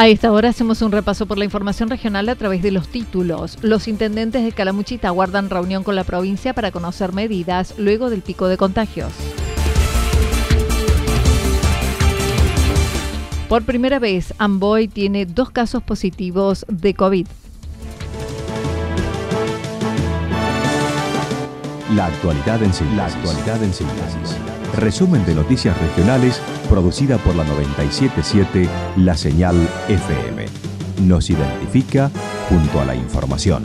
A esta hora hacemos un repaso por la información regional a través de los títulos. Los intendentes de Calamuchita guardan reunión con la provincia para conocer medidas luego del pico de contagios. Por primera vez, Amboy tiene dos casos positivos de COVID. La actualidad en síntesis. La actualidad en síntesis. Resumen de noticias regionales producida por la 977 La Señal FM. Nos identifica junto a la información.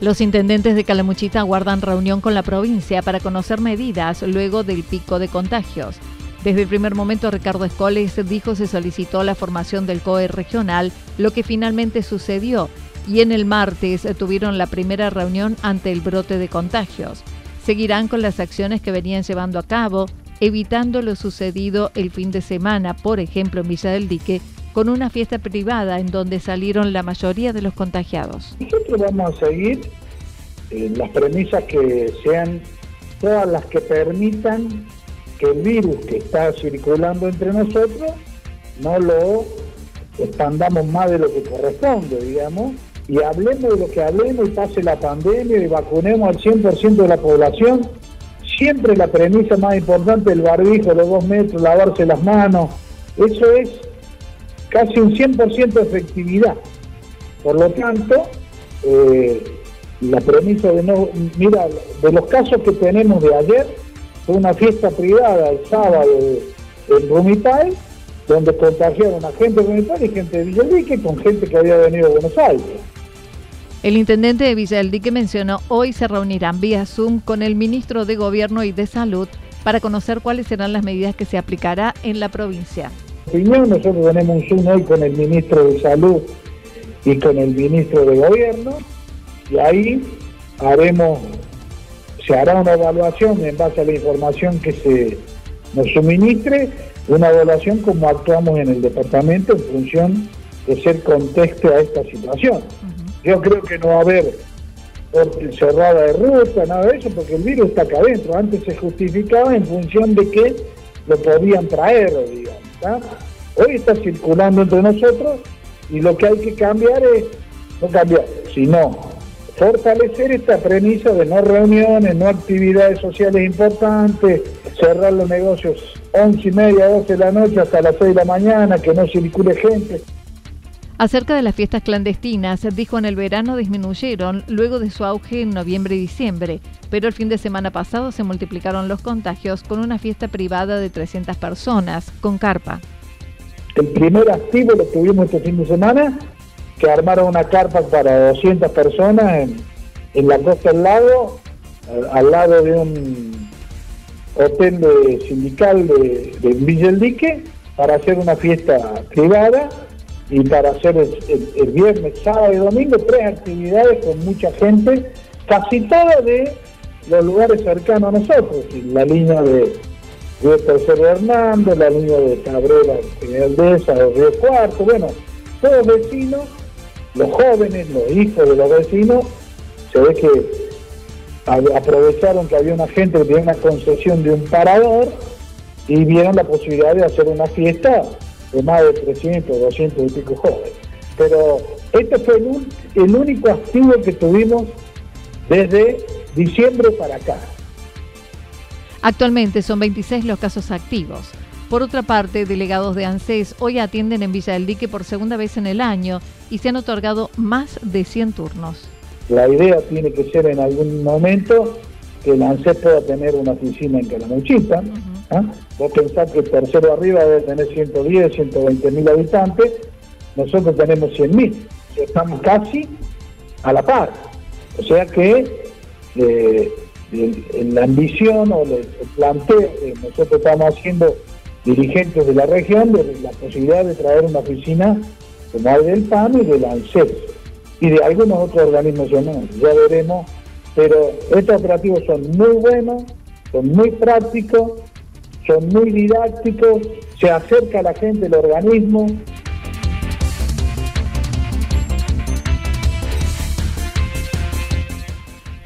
Los intendentes de Calamuchita guardan reunión con la provincia para conocer medidas luego del pico de contagios. Desde el primer momento, Ricardo Escoles dijo se solicitó la formación del COE regional, lo que finalmente sucedió, y en el martes tuvieron la primera reunión ante el brote de contagios. Seguirán con las acciones que venían llevando a cabo, evitando lo sucedido el fin de semana, por ejemplo en Villa del Dique, con una fiesta privada en donde salieron la mayoría de los contagiados. Nosotros vamos a seguir eh, las premisas que sean todas las que permitan que el virus que está circulando entre nosotros no lo expandamos más de lo que corresponde, digamos, y hablemos de lo que hablemos y pase la pandemia y vacunemos al 100% de la población. Siempre la premisa más importante del barbijo, los dos metros, lavarse las manos, eso es casi un 100% de efectividad. Por lo tanto, eh, la premisa de no, mira, de los casos que tenemos de ayer, fue una fiesta privada el sábado en Rumitay, donde contagiaron a gente de Rumitay y gente de Villalique con gente que había venido de Buenos Aires. El intendente de Villa del Dique mencionó hoy se reunirán vía Zoom con el ministro de Gobierno y de Salud para conocer cuáles serán las medidas que se aplicará en la provincia. Opinión, nosotros tenemos un Zoom hoy con el ministro de Salud y con el ministro de Gobierno y ahí haremos se hará una evaluación en base a la información que se nos suministre, una evaluación como actuamos en el departamento en función de ser contexto a esta situación. Yo creo que no va a haber cerrada de ruta, nada de eso, porque el virus está acá adentro. Antes se justificaba en función de que lo podían traer, digamos. Hoy está circulando entre nosotros y lo que hay que cambiar es, no cambiar, sino fortalecer esta premisa de no reuniones, no actividades sociales importantes, cerrar los negocios 11 y media, 12 de la noche hasta las 6 de la mañana, que no circule gente. Acerca de las fiestas clandestinas, dijo en el verano disminuyeron luego de su auge en noviembre y diciembre, pero el fin de semana pasado se multiplicaron los contagios con una fiesta privada de 300 personas, con carpa. El primer activo lo tuvimos este fin de semana que armaron una carpa para 200 personas en, la costa del lago, al, lado de un hotel sindical de, de para hacer una fiesta privada y para hacer el, viernes, sábado y domingo tres actividades con mucha gente, casi todas de los lugares cercanos a nosotros, la línea de Río Tercero Hernando, la línea de Cabrera, Aldesa, de Río Cuarto, bueno, todos vecinos los jóvenes, los hijos de los vecinos, se ve que aprovecharon que había una gente que tenía una concesión de un parador y vieron la posibilidad de hacer una fiesta de más de 300, 200 y pico jóvenes. Pero este fue el, único activo que tuvimos desde diciembre para acá. Actualmente son 26 los casos activos. Por otra parte, delegados de ANSES hoy atienden en Villa del Dique por segunda vez en el año y se han otorgado más de 100 turnos. La idea tiene que ser en algún momento que el ANSES pueda tener una oficina en Calamuchita. ¿ah? Vos pensás que el tercero arriba debe tener 110, 120 mil habitantes, nosotros tenemos 100 mil, estamos casi a la par. O sea que eh, la ambición o el planteo que nosotros estamos haciendo dirigentes de la región de la posibilidad de traer una oficina como el del PAN y del ANSES y de algunos otros organismos. Ya veremos, pero estos operativos son muy buenos, son muy prácticos, son muy didácticos, se acerca a la gente el organismo.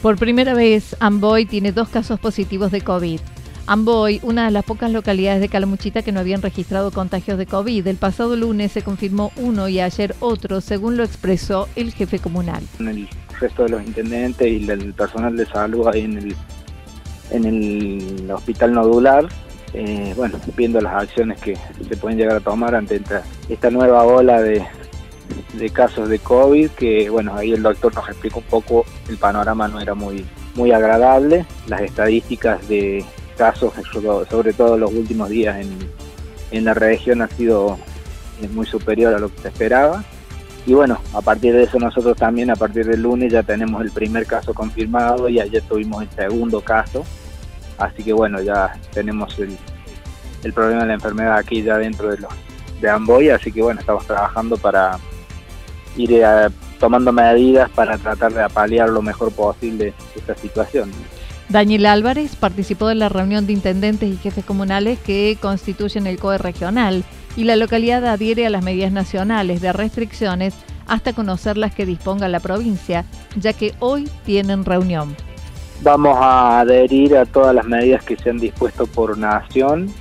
Por primera vez, Amboy tiene dos casos positivos de COVID. Amboy, una de las pocas localidades de Calamuchita que no habían registrado contagios de COVID. El pasado lunes se confirmó uno y ayer otro, según lo expresó el jefe comunal. El resto de los intendentes y el personal de salud ahí en el, en el hospital nodular, eh, bueno, viendo las acciones que se pueden llegar a tomar ante esta, nueva ola de, de casos de COVID, que bueno, ahí el doctor nos explicó un poco, el panorama no era muy, muy agradable, las estadísticas de casos, sobre todo los últimos días en, la región, ha sido eh, muy superior a lo que se esperaba. Y bueno, a partir de eso nosotros también, a partir del lunes ya tenemos el primer caso confirmado y ayer tuvimos el segundo caso. Así que bueno, ya tenemos el, el problema de la enfermedad aquí ya dentro de, los, de Amboy, así que bueno, estamos trabajando para ir eh, tomando medidas para tratar de apalear lo mejor posible esta situación. Daniel Álvarez participó de la reunión de intendentes y jefes comunales que constituyen el COE regional y la localidad adhiere a las medidas nacionales de restricciones hasta conocer las que disponga la provincia, ya que hoy tienen reunión. Vamos a adherir a todas las medidas que se han dispuesto por nación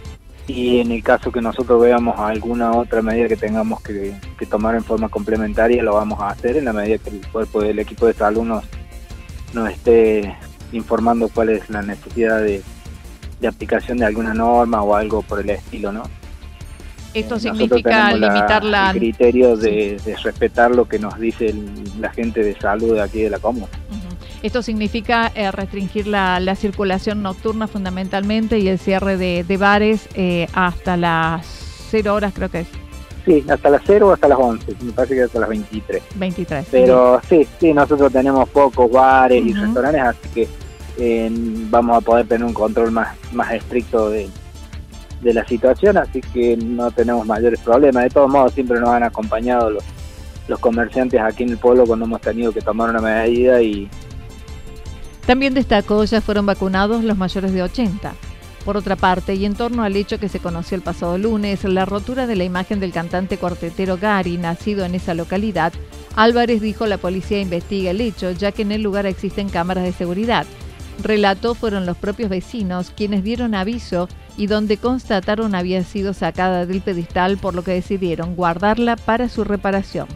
y en el caso que nosotros veamos alguna otra medida que tengamos que, tomar en forma complementaria, lo vamos a hacer en la medida que el cuerpo del equipo de salud nos, nos esté informando cuál es la necesidad de, aplicación de alguna norma o algo por el estilo, ¿no? Esto eh, significa limitar la... El criterio de, respetar lo que nos dice la gente de salud de aquí de la comuna. Esto significa eh, restringir la, circulación nocturna fundamentalmente y el cierre de, bares eh, hasta las 0 horas creo que es. Sí, hasta las 0 o hasta las 11, me parece que hasta las 23. 23. Pero sí, sí, nosotros tenemos pocos bares y restaurantes, así que vamos a poder tener un control más, más estricto de, la situación, así que no tenemos mayores problemas. De todos modos, siempre nos han acompañado los, los comerciantes aquí en el pueblo cuando hemos tenido que tomar una medida y... También destacó, ya fueron vacunados los mayores de 80. Por otra parte, y en torno al hecho que se conoció el pasado lunes, la rotura de la imagen del cantante cuartetero Gary, nacido en esa localidad, Álvarez dijo la policía investiga el hecho, ya que en el lugar existen cámaras de seguridad relató fueron los propios vecinos quienes dieron aviso y donde constataron había sido sacada del pedestal por lo que decidieron guardarla para su reparación.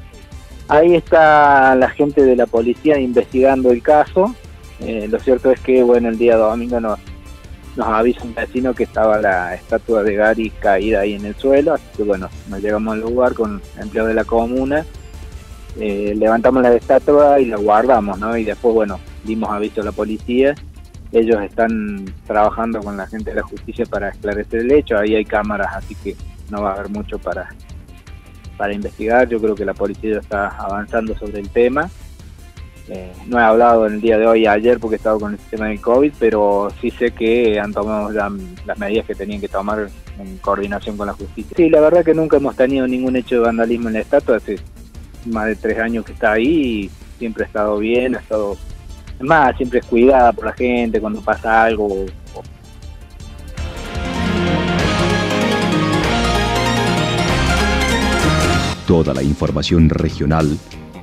Ahí está la gente de la policía investigando el caso. Eh, lo cierto es que bueno el día domingo nos, nos avisa un vecino que estaba la estatua de Gary caída ahí en el suelo, así que bueno, nos llegamos al lugar con empleo de la comuna, eh, levantamos la estatua y la guardamos, ¿no? Y después, bueno, dimos aviso a la policía ellos están trabajando con la gente de la justicia para esclarecer el hecho, ahí hay cámaras, así que no va a haber mucho para, para investigar, yo creo que la policía está avanzando sobre el tema. Eh, no he hablado en el día de hoy ayer porque he estado con el sistema del COVID, pero sí sé que han tomado las medidas que tenían que tomar en coordinación con la justicia. Sí, la verdad que nunca hemos tenido ningún hecho de vandalismo en la estatua, hace más de tres años que está ahí y siempre ha estado bien, ha estado es más, siempre es cuidada por la gente cuando pasa algo. Toda la información regional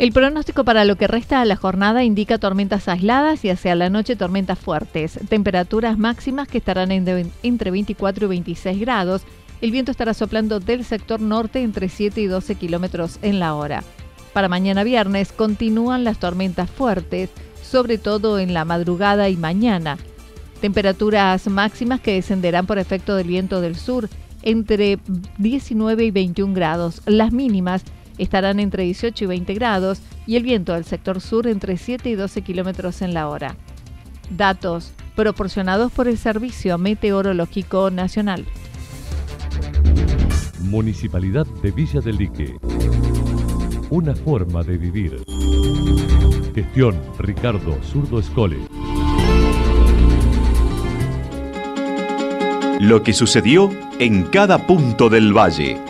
El pronóstico para lo que resta de la jornada indica tormentas aisladas y hacia la noche tormentas fuertes. Temperaturas máximas que estarán entre 24 y 26 grados. El viento estará soplando del sector norte entre 7 y 12 kilómetros en la hora. Para mañana viernes continúan las tormentas fuertes, sobre todo en la madrugada y mañana. Temperaturas máximas que descenderán por efecto del viento del sur entre 19 y 21 grados. Las mínimas estarán entre 18 y 20 grados y el viento del sector sur entre 7 y 12 kilómetros en la hora. Datos proporcionados por el Servicio Meteorológico Nacional. Municipalidad de Villa del Lique. Una forma de vivir. Gestión Ricardo Zurdo Escole. Lo que sucedió en cada punto del valle.